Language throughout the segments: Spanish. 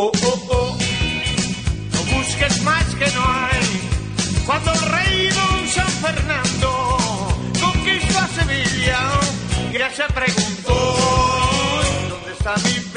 oh, oh, oh. No busques más que no hay. Cuando el rey don San Fernando conquistó a Sevilla, Gracia preguntó, ¿dónde está mi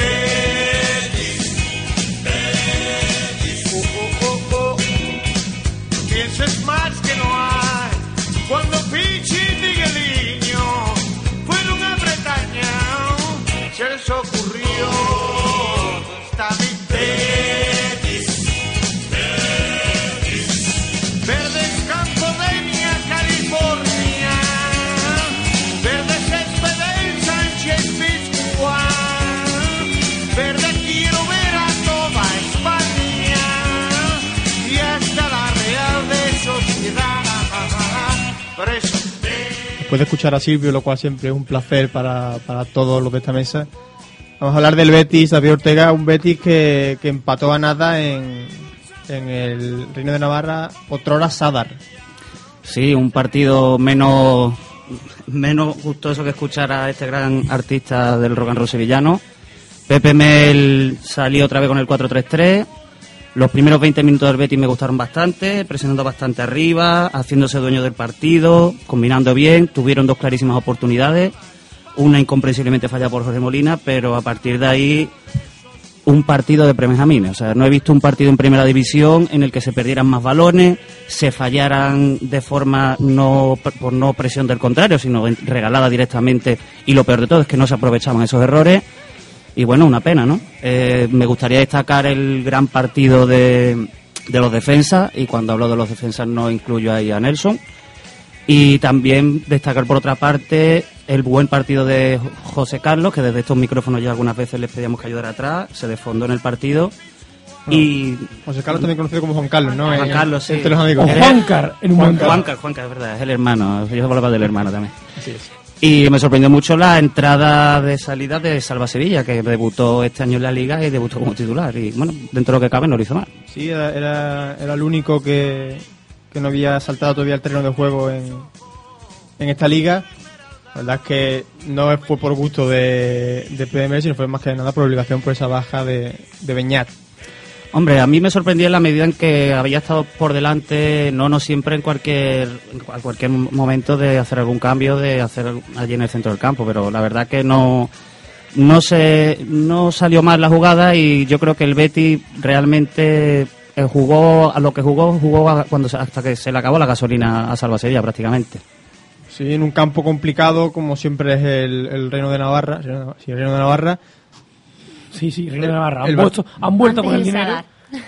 Después de escuchar a Silvio, lo cual siempre es un placer para, para todos los de esta mesa, vamos a hablar del Betis, David Ortega, un Betis que, que empató a nada en, en el Reino de Navarra, otrora Sadar. Sí, un partido menos, menos gustoso que escuchar a este gran artista del rock and roll sevillano. Pepe Mel salió otra vez con el 4-3-3. Los primeros 20 minutos del Betis me gustaron bastante, presionando bastante arriba, haciéndose dueño del partido, combinando bien, tuvieron dos clarísimas oportunidades, una incomprensiblemente fallada por Jorge Molina, pero a partir de ahí un partido de premijamines. O sea, no he visto un partido en primera división en el que se perdieran más balones, se fallaran de forma no por no presión del contrario, sino regalada directamente. Y lo peor de todo es que no se aprovechaban esos errores. Y bueno, una pena, ¿no? Eh, me gustaría destacar el gran partido de, de los defensas, y cuando hablo de los defensas no incluyo ahí a Nelson. Y también destacar por otra parte el buen partido de José Carlos, que desde estos micrófonos ya algunas veces les pedíamos que ayudara atrás, se desfondó en el partido. y José Carlos también conocido como Juan Carlos, ¿no? Juan Carlos, sí. Entre los amigos. Juancar, en un momento. Juanca, Juanca, es verdad, es el hermano, yo hablaba del hermano también. Así es. Y me sorprendió mucho la entrada de salida de Salva Sevilla, que debutó este año en la liga y debutó como titular. Y bueno, dentro de lo que cabe no lo hizo mal. Sí, era, era, el único que, que no había saltado todavía el terreno de juego en, en esta liga. La verdad es que no fue por gusto de, de PDM, sino fue más que nada por obligación por esa baja de, de Beñat. Hombre, a mí me sorprendía en la medida en que había estado por delante, no no siempre en cualquier en cual- cualquier momento de hacer algún cambio, de hacer allí en el centro del campo, pero la verdad que no no se no salió mal la jugada y yo creo que el Betty realmente eh, jugó a lo que jugó jugó cuando hasta que se le acabó la gasolina a Salva Sevilla prácticamente. Sí, en un campo complicado, como siempre es el, el Reino de Navarra. Sí, el Reino de Navarra. Sí, sí, Reino de Navarra. Han, vuelto, han vuelto Antes con el dinero Sadar.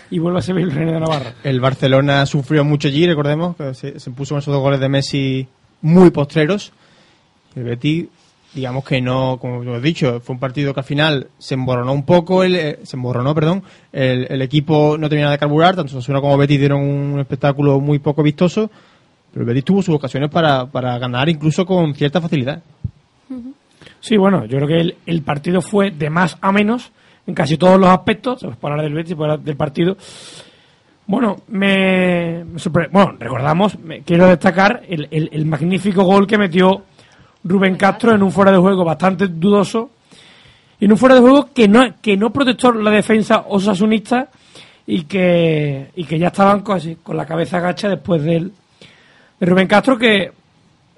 y vuelve a ser el Reino de Navarra. El Barcelona sufrió mucho allí, recordemos, que se, se puso con esos dos goles de Messi muy postreros. El Betis, digamos que no, como hemos dicho, fue un partido que al final se emborronó un poco, el, eh, se emborronó, perdón, el, el equipo no terminaba de carburar, tanto Sasuna como Betis dieron un espectáculo muy poco vistoso, pero el Betis tuvo sus ocasiones para, para ganar incluso con cierta facilidad. Sí, bueno, yo creo que el, el partido fue de más a menos en casi todos los aspectos. Se puede hablar del Betis, hablar del partido. Bueno, me, me sorpre- Bueno, recordamos, me- quiero destacar el, el- el magnífico gol que metió Rubén Castro en un fuera de juego bastante dudoso. Y en un fuera de juego que no, que no protestó la defensa osasunista y que, y que ya estaban casi con la cabeza agacha después del, de Rubén Castro que,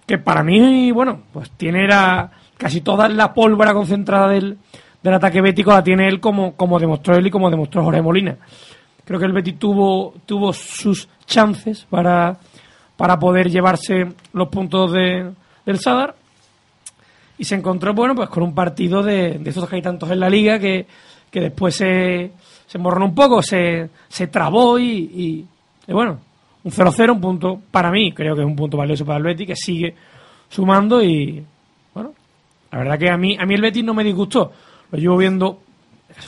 que para mí, bueno, pues tiene la- casi toda la pólvora concentrada del, del ataque bético la tiene él como, como demostró él y como demostró Jorge Molina. Creo que el Betis tuvo, tuvo sus chances para, para poder llevarse los puntos de, del Sadar y se encontró, bueno, pues con un partido de, de esos que hay tantos en la liga que, que después se, se emborronó un poco, se, se trabó y, y, bueno, un 0-0, un punto para mí, creo que es un punto valioso para el Betis, que sigue sumando y la verdad que a mí, a mí el Betis no me disgustó. Lo llevo viendo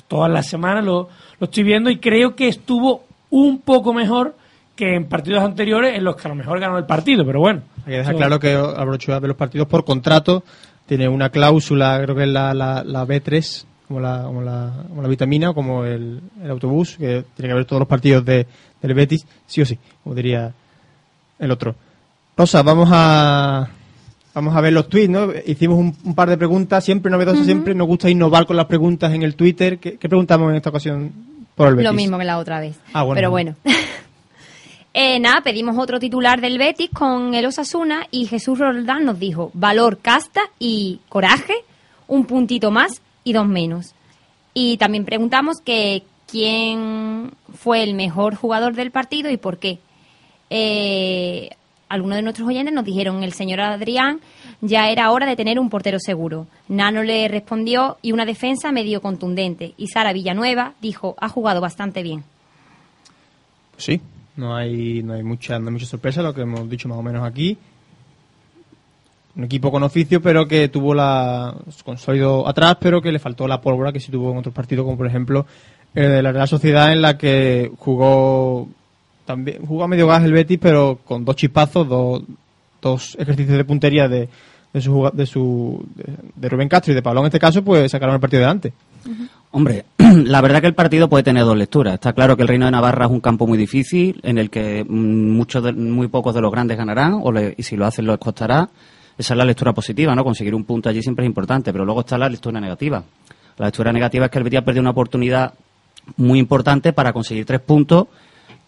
todas las semanas, lo, lo estoy viendo y creo que estuvo un poco mejor que en partidos anteriores en los que a lo mejor ganó el partido, pero bueno. Hay que dejar claro que Albrocho ve los partidos por contrato, tiene una cláusula, creo que es la, la, la B3, como la, como la, como la vitamina como el, el autobús, que tiene que ver todos los partidos de, del Betis, sí o sí, como diría el otro. Rosa, vamos a vamos a ver los tweets, ¿no? Hicimos un, un par de preguntas, siempre novedosas, siempre nos gusta innovar con las preguntas en el Twitter. ¿Qué, qué preguntamos en esta ocasión por el Betis? Lo mismo que la otra vez. Ah, bueno. Pero bueno. Eh, nada, pedimos otro titular del Betis con el Osasuna y Jesús Roldán nos dijo valor, casta y coraje, un puntito más y dos menos. Y también preguntamos que quién fue el mejor jugador del partido y por qué. Eh, algunos de nuestros oyentes nos dijeron el señor Adrián ya era hora de tener un portero seguro. Nano le respondió y una defensa medio contundente. Y Sara Villanueva dijo ha jugado bastante bien. Sí, no hay, no hay mucha, no hay mucha sorpresa, lo que hemos dicho más o menos aquí. Un equipo con oficio, pero que tuvo la. con sólido atrás, pero que le faltó la pólvora que sí tuvo en otros partidos, como por ejemplo el de la Real Sociedad, en la que jugó. También jugó medio gas el Betis, pero con dos chispazos, dos, dos ejercicios de puntería de, de su, de, su de, de Rubén Castro y de Pablo en este caso, pues sacaron el partido delante. Hombre, la verdad que el partido puede tener dos lecturas. Está claro que el Reino de Navarra es un campo muy difícil, en el que mm, muchos de- muy pocos de los grandes ganarán, o le- y si lo hacen les costará. Esa es la lectura positiva, ¿no? Conseguir un punto allí siempre es importante, pero luego está la lectura negativa. La lectura negativa es que el Betis ha perdido una oportunidad muy importante para conseguir tres puntos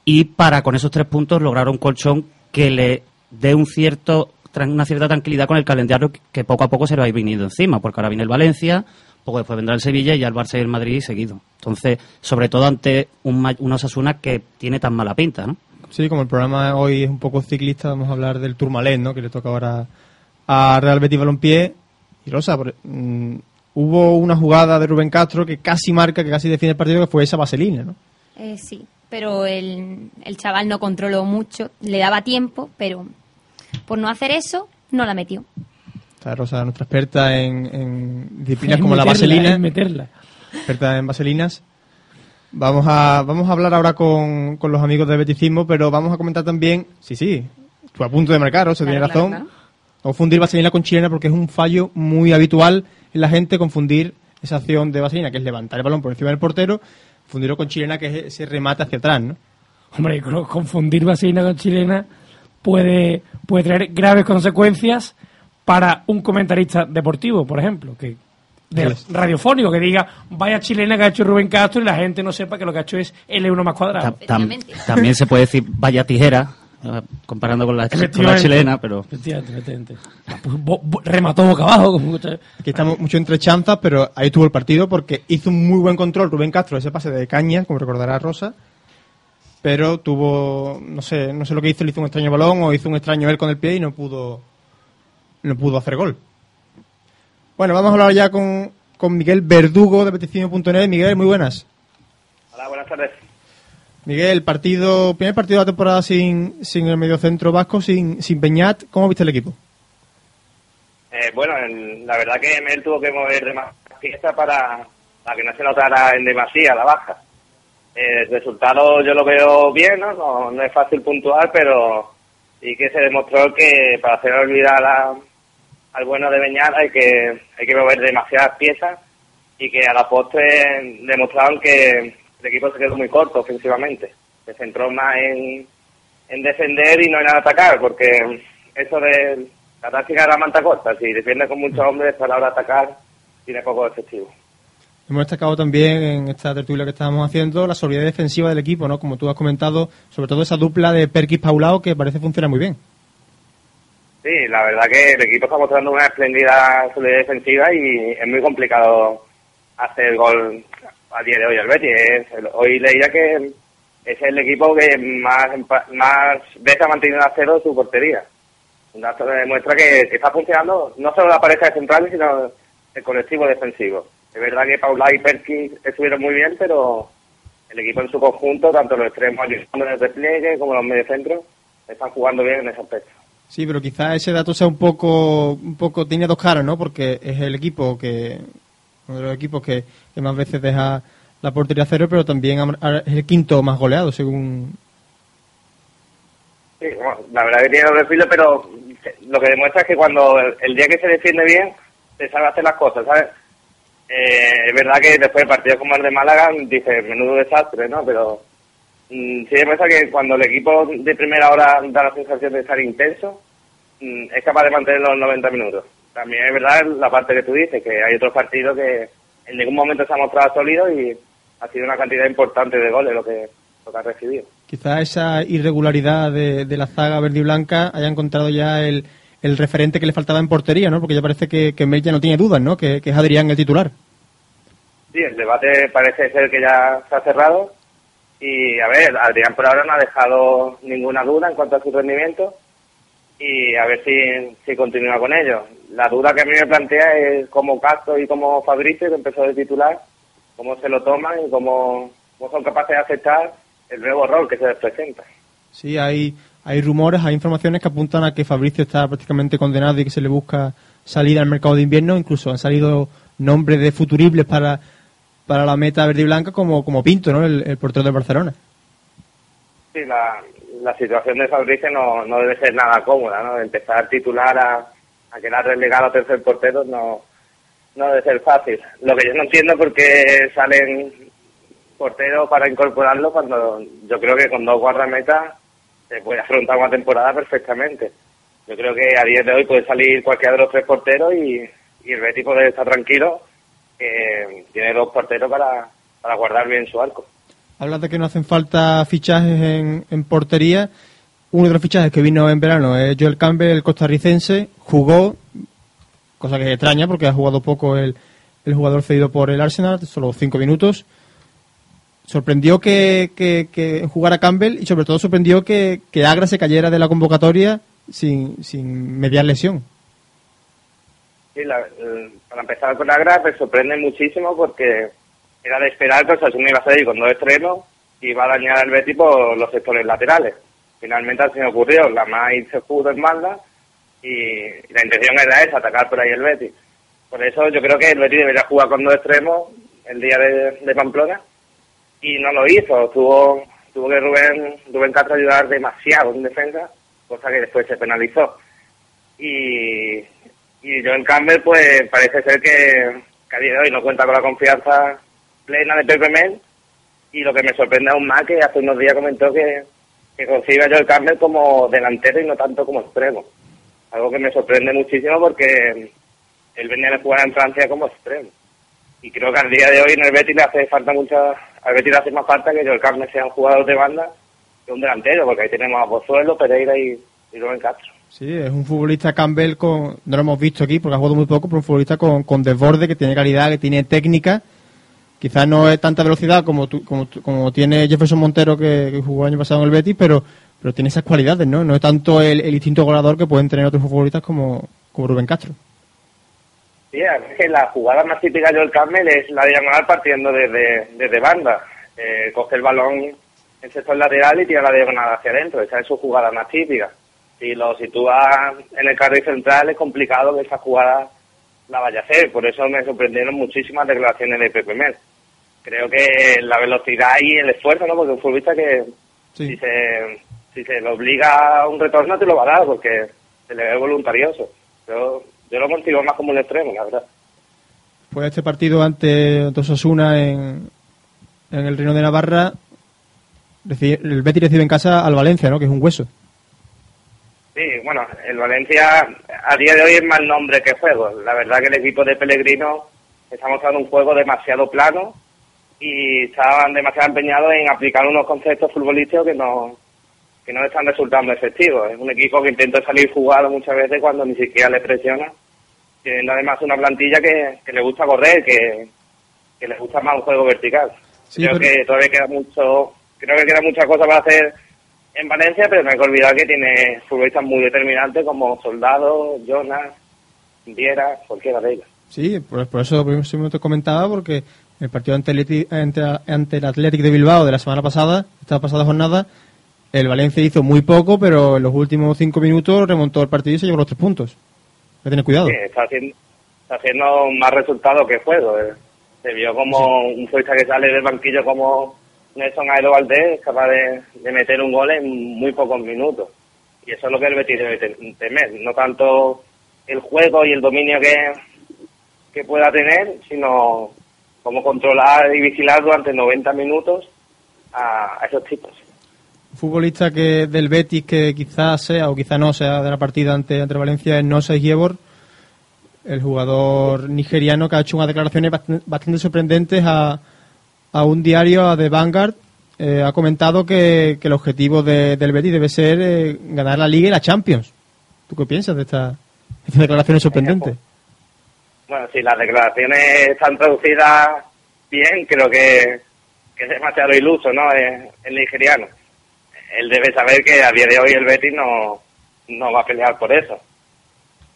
y para con esos tres puntos lograr un colchón que le dé un cierto una cierta tranquilidad con el calendario que- poco a poco se le va a ir viniendo encima, porque ahora viene el Valencia, poco después vendrá el Sevilla y ya el Barça y el Madrid seguido. Entonces, sobre todo ante un, Ma- una Osasuna que tiene tan mala pinta, ¿no? Sí, como el programa hoy es un poco ciclista, vamos a hablar del Tourmalet, ¿no? Que le toca ahora a Real Betis Balompié. Y Rosa, por- mm, hubo una jugada de Rubén Castro que casi marca, que casi define el partido, que fue esa vaselina, ¿no? Eh, sí, pero el, el chaval no controló mucho, le daba tiempo, pero por no hacer eso, no la metió. Está Rosa, nuestra experta en, en disciplinas En como la vaselina, en meterla. experta en vaselinas. Vamos a, vamos a hablar ahora con, con los amigos del beticismo, pero vamos a comentar también, sí, sí, estuve a punto de marcar, Rosa, Claro, tiene claro, razón. claro. Confundir vaselina con chilena porque es un fallo muy habitual en la gente confundir esa acción de vaselina, que es levantar el balón por encima del portero, confundirlo con chilena, que es ese remate hacia atrás, ¿no? Hombre, co- confundir vaselina con chilena puede, puede traer graves consecuencias para un comentarista deportivo, por ejemplo, que de radiofónico, que diga, vaya chilena que ha hecho Rubén Castro y la gente no sepa que lo que ha hecho es L1 más Ta- cuadrado. tam- también se puede decir vaya tijera, comparando con la, con la chilena, pero Efectivamente, efectivamente. Ah, pues, bo- bo- remató boca abajo. Como Aquí estamos mucho entre chanzas, pero ahí estuvo el partido porque hizo un muy buen control Rubén Castro, ese pase de cañas, como recordará Rosa, pero tuvo, no sé, no sé lo que hizo, le hizo un extraño balón o hizo un extraño él con el pie y no pudo, no pudo hacer gol. Bueno, vamos a hablar ya con, con Miguel Verdugo de peticiones.net. Miguel, muy buenas. Hola, buenas tardes. Miguel, partido, primer partido de la temporada sin, sin el mediocentro vasco, sin, sin Peñat, ¿cómo viste el equipo? Eh, bueno, la verdad que Mel tuvo que mover de más pieza para, para que no se notara en demasía la baja. Eh, el resultado yo lo veo bien, ¿no? No, es fácil puntuar, pero sí que se demostró que para hacer olvidar al bueno de Beñat hay que, hay que mover demasiadas piezas y que a la postre demostraron que el equipo se quedó muy corto ofensivamente. Se centró más en, en defender y no en atacar, porque eso de la táctica de la manta corta, si defiende con muchos hombres a la hora de atacar, tiene poco efectivo. Hemos destacado también en esta tertulia que estábamos haciendo la solidez defensiva del equipo, ¿no? Como tú has comentado, sobre todo esa dupla de Perkis Paulao que parece funcionar muy bien. Sí, la verdad que el equipo está mostrando una espléndida solidez defensiva y es muy complicado hacer gol a día de hoy al Betis. Es- el- hoy leía que es el equipo que más más veces ha mantenido a cero su portería. Un dato que demuestra que, está funcionando no solo la pareja de centrales, sino el colectivo defensivo. Es verdad que Paula y Perkins estuvieron muy bien, pero el equipo en su conjunto, tanto los extremos en el despliegue como los mediocentros, están jugando bien en ese aspecto. Sí, pero quizás ese dato sea un poco, un poco tiene dos caras, ¿no? Porque es el equipo que, uno de los equipos que, más veces deja la portería cero, pero también es el quinto más goleado, según. Sí, bueno, la verdad que tiene doble filo, pero lo que demuestra es que cuando el, día que se defiende bien, se sabe hacer las cosas, ¿sabes? Eh, es verdad que después de partidos como el de Málaga, dice, menudo desastre, ¿no? Pero mm, sí demuestra que cuando el equipo de primera hora da la sensación de estar intenso, mm, es capaz de mantener los 90 minutos. También es verdad la parte que tú dices, que hay otros partidos que en ningún momento se ha mostrado sólido y ha sido una cantidad importante de goles lo que, lo que ha recibido. Quizás esa irregularidad de, de la zaga verde y blanca haya encontrado ya el, el referente que le faltaba en portería, ¿no? Porque ya parece que, que Mel ya no tiene dudas, ¿no? Que, que, es Adrián el titular. Sí, el debate parece ser que ya se ha cerrado. Y a ver, Adrián por ahora no ha dejado ninguna duda en cuanto a su rendimiento. Y a ver si, si continúa con ello. La duda que a mí me plantea es cómo Castro y cómo Fabricio, que empezó de titular, cómo se lo toman y cómo, cómo son capaces de aceptar el nuevo rol que se les presenta. Sí, hay, hay rumores, hay informaciones que apuntan a que Fabricio está prácticamente condenado y que se le busca salir al mercado de invierno. Incluso han salido nombres de futuribles para, para la meta verde y blanca como, como Pinto, ¿no? el, el portero de Barcelona. Sí, la, la situación de Fabricio no, no debe ser nada cómoda, ¿no? Empezar titular a, a quedar relegado a tercer portero no, no debe ser fácil. Lo que yo no entiendo es por qué salen porteros para incorporarlo cuando yo creo que con dos guardametas se puede afrontar una temporada perfectamente. Yo creo que a día de hoy puede salir cualquiera de los tres porteros y, y el Betis puede estar tranquilo que tiene dos porteros para, para guardar bien su arco. Hablas de que no hacen falta fichajes en, en portería. Uno de los fichajes que vino en verano es Joel Campbell, el costarricense. Jugó, cosa que extraña porque ha jugado poco el, el jugador cedido por el Arsenal, solo cinco minutos. Sorprendió que, que, que jugara Campbell y sobre todo sorprendió que, que Agra se cayera de la convocatoria sin, sin mediar lesión. Sí, la, para empezar con Agra me sorprende muchísimo porque era de esperar que Osasuna iba a salir con dos estrenos y iba a dañar al Betis por los sectores laterales. Finalmente así me ocurrió, la más se pudo en banda y la intención era esa, atacar por ahí el Betis. Por eso yo creo que el Betis debería jugar con dos extremos el día de, Pamplona y no lo hizo. Tuvo, tuvo que Rubén, Rubén Castro ayudar demasiado en defensa, cosa que después se penalizó. Y, y Joel Campbell, pues parece ser que, que a día de hoy no cuenta con la confianza plena de Pepe Mel. Y lo que me sorprende aún más que hace unos días comentó que, que concibe a Joel Campbell como delantero y no tanto como extremo. Algo que me sorprende muchísimo porque él venía de jugar en Francia como extremo. Y creo que al día de hoy en el Betis le hace falta mucha, al Betis le hace más falta que Joel Campbell sea un jugador de banda que un delantero, porque ahí tenemos a Pozuelo, Pereira y, y Rubén Castro. Sí, es un futbolista Campbell con, no lo hemos visto aquí porque ha jugado muy poco, pero un futbolista con, con desborde, que tiene calidad, que tiene técnica. Quizás no es tanta velocidad como, tu, como, como tiene Jefferson Montero que, jugó el año pasado en el Betis, pero, pero tiene esas cualidades, ¿no? No es tanto el, instinto goleador que pueden tener otros futbolistas como, como Rubén Castro. Sí, es que la jugada más típica de Joel Campbell es la diagonal partiendo desde, desde banda. Eh, coge el balón en sector lateral y tira la diagonal hacia adentro. Esa es su jugada más típica. Si lo sitúa en el carril central es complicado que esa jugada la vaya a hacer. Por eso me sorprendieron muchísimas declaraciones de Pepe Mel. Creo que la velocidad y el esfuerzo, ¿no? Porque un futbolista que sí. si se si se le obliga a un retorno te lo va a dar porque se le ve voluntarioso. Yo, yo lo consigo más como un extremo, la verdad. Pues este partido ante Osasuna en, en el Reino de Navarra, el Betis recibe en casa al Valencia, ¿no? Que es un hueso. Sí, bueno, el Valencia a día de hoy es más nombre que juego. La verdad que el equipo de Pellegrino está mostrando un juego demasiado plano y estaban demasiado empeñados en aplicar unos conceptos futbolísticos que no que no están resultando efectivos. Es un equipo que intenta salir jugado muchas veces cuando ni siquiera le presiona, teniendo además una plantilla que, que le gusta correr, que, que le gusta más un juego vertical. Sí, creo pero... que todavía queda mucho, creo que queda muchas cosas para hacer en Valencia, pero no hay que olvidar que tiene futbolistas muy determinantes como Soldado, Jonas, Viera, cualquiera de ellos. Sí, por, por eso por te comentaba, porque el partido ante, ante, ante el Athletic de Bilbao de la semana pasada, esta pasada jornada, el Valencia hizo muy poco, pero en los últimos cinco minutos remontó el partido y se llevó los tres puntos. Hay que tener cuidado. Sí, está haciendo, está haciendo más resultados que juego. eh. Se vio como un futbolista que sale del banquillo como Nelson Aero Valdés, es capaz de, de meter un gol en muy pocos minutos. Y eso es lo que el Betis debe te- temer. No tanto el juego y el dominio que, que pueda tener, sino cómo controlar y vigilar durante 90 minutos a, a esos tipos. Un futbolista que del Betis que quizás sea o quizá no sea de la partida ante, ante Valencia es Nosa Giebor, el jugador nigeriano que ha hecho unas declaraciones bastante, bastante sorprendentes a, a un diario, a The Vanguard. Eh, ha comentado que, que el objetivo de- del Betis debe ser eh, ganar la Liga y la Champions. ¿Tú qué piensas de esta- estas declaraciones sorprendentes? Bueno, si las declaraciones están traducidas bien, creo que, es demasiado iluso, ¿no? El, el nigeriano. Él debe saber que a día de hoy el Betis no, no va a pelear por eso.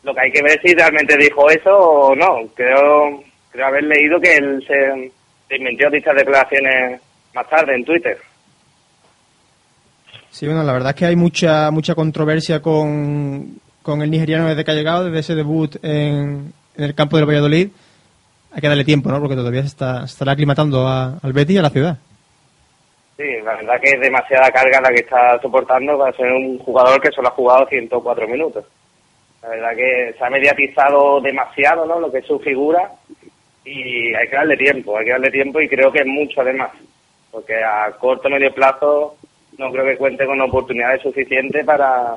Lo que hay que ver es si realmente dijo eso o no. Creo, creo haber leído que él se, se inventó dichas declaraciones más tarde en Twitter. Sí, bueno, la verdad es que hay mucha mucha controversia con, con el nigeriano desde que ha llegado, desde ese debut en, en el campo del Valladolid. Hay que darle tiempo, ¿no? Porque todavía se, está, se estará aclimatando a- al Betis y a la ciudad. Sí, la verdad que es demasiada carga la que está soportando para ser un jugador que solo ha jugado 104 minutos. La verdad que se ha mediatizado demasiado, ¿no? Lo que es su figura y hay que darle tiempo, hay que darle tiempo y creo que es mucho además, porque a corto medio plazo no creo que cuente con oportunidades suficientes para,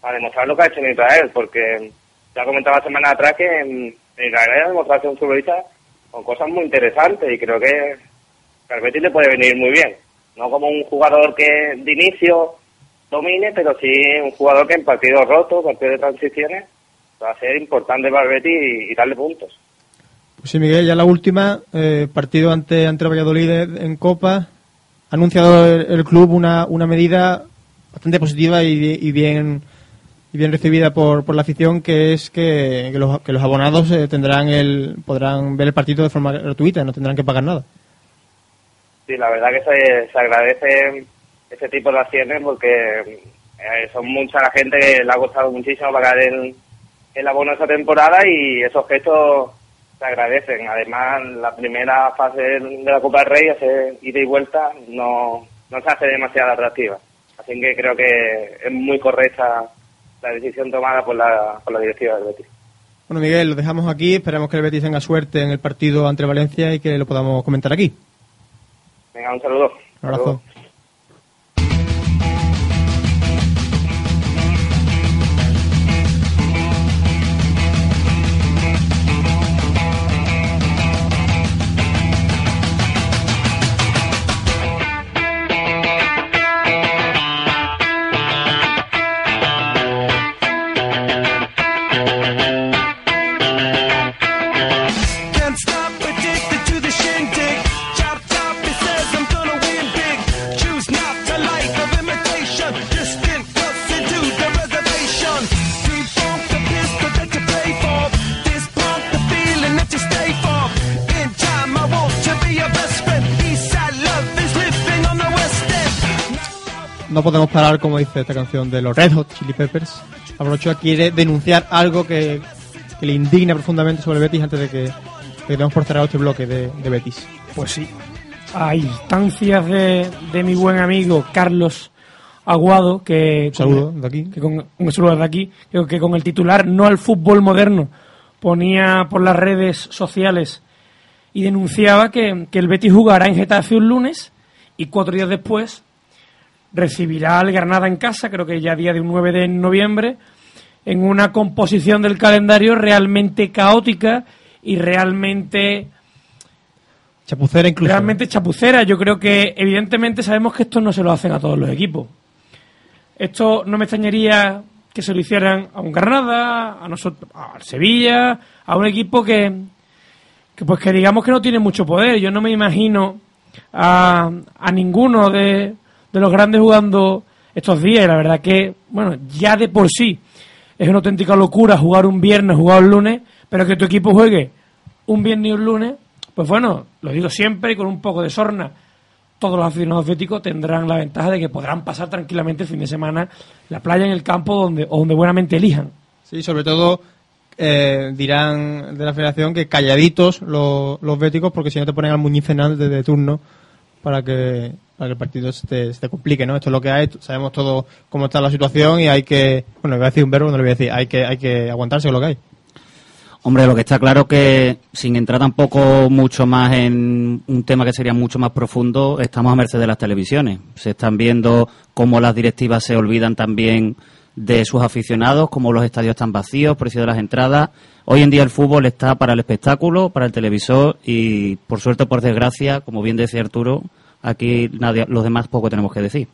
para demostrar lo que ha hecho en Israel, porque ya comentaba semana atrás que en, en demostrado ser un futbolista con cosas muy interesantes y creo que al le puede venir muy bien. No como un jugador que de inicio domine, pero sí un jugador que en partidos rotos, partidos de transiciones, va a ser importante para y, y darle puntos. Pues sí, Miguel, ya la última, eh, partido ante, ante Valladolid en Copa. Ha anunciado el, el club una, una medida bastante positiva y, y bien y bien recibida por, por la afición, que es que, que los, que los abonados eh, tendrán el podrán ver el partido de forma gratuita, no tendrán que pagar nada. Sí, la verdad que se, se agradece ese tipo de acciones porque eh, son mucha la gente que le ha costado muchísimo pagar el, el abono esa temporada y esos gestos se agradecen. Además, la primera fase de la Copa del Rey, ese ida y vuelta, no, no se hace demasiado atractiva. Así que creo que es muy correcta la decisión tomada por la, por la directiva del Betis. Bueno, Miguel, lo dejamos aquí. Esperamos que el Betis tenga suerte en el partido ante Valencia y que lo podamos comentar aquí. Venga, un saludo. Un abrazo. Podemos parar, como dice esta canción de los Red Hot Chili Peppers. Abrochoa quiere denunciar algo que, que le indigna profundamente sobre Betis antes de que, que demos por cerrado este bloque de, de Betis. Pues sí. A instancias de, de mi buen amigo Carlos Aguado, que. Un saludo de aquí. que con, un saludo de aquí, que, que con el titular No al fútbol moderno ponía por las redes sociales y denunciaba que, que el Betis jugará en Getafe un lunes y cuatro días después recibirá al Granada en casa, creo que ya día de un 9 de noviembre, en una composición del calendario realmente caótica y realmente Chapucera incluso. realmente chapucera. Yo creo que evidentemente sabemos que esto no se lo hacen a todos los equipos. Esto no me extrañaría que se lo hicieran a un Granada, a nosotros, a Sevilla, a un equipo que, que pues que digamos que no tiene mucho poder. Yo no me imagino a, a ninguno de, de los grandes jugando estos días. Y la verdad que, bueno, ya de por sí es una auténtica locura jugar un viernes, jugar un lunes, pero que tu equipo juegue un viernes y un lunes, pues bueno, lo digo siempre y con un poco de sorna. todos los aficionados béticos tendrán la ventaja de que podrán pasar tranquilamente el fin de semana la playa en el campo donde, o donde buenamente elijan. Sí, sobre todo eh, dirán de la federación que calladitos los, los porque si no te ponen al muñicenal de, de turno para que, para que el partido se te, se te complique, ¿no? Esto es lo que hay, sabemos todo cómo está la situación y hay que, bueno, voy a decir un verbo, no le voy a decir, hay que, hay que aguantarse con lo que hay. Hombre, lo que está claro que, sin entrar tampoco mucho más en un tema que sería mucho más profundo, estamos a merced de las televisiones. Se están viendo cómo las directivas se olvidan también de sus aficionados, cómo los estadios están vacíos, precio de las entradas. Hoy en día el fútbol está para el espectáculo, para el televisor y, por suerte o por desgracia, como bien decía Arturo, aquí nadie, los demás poco tenemos que decir.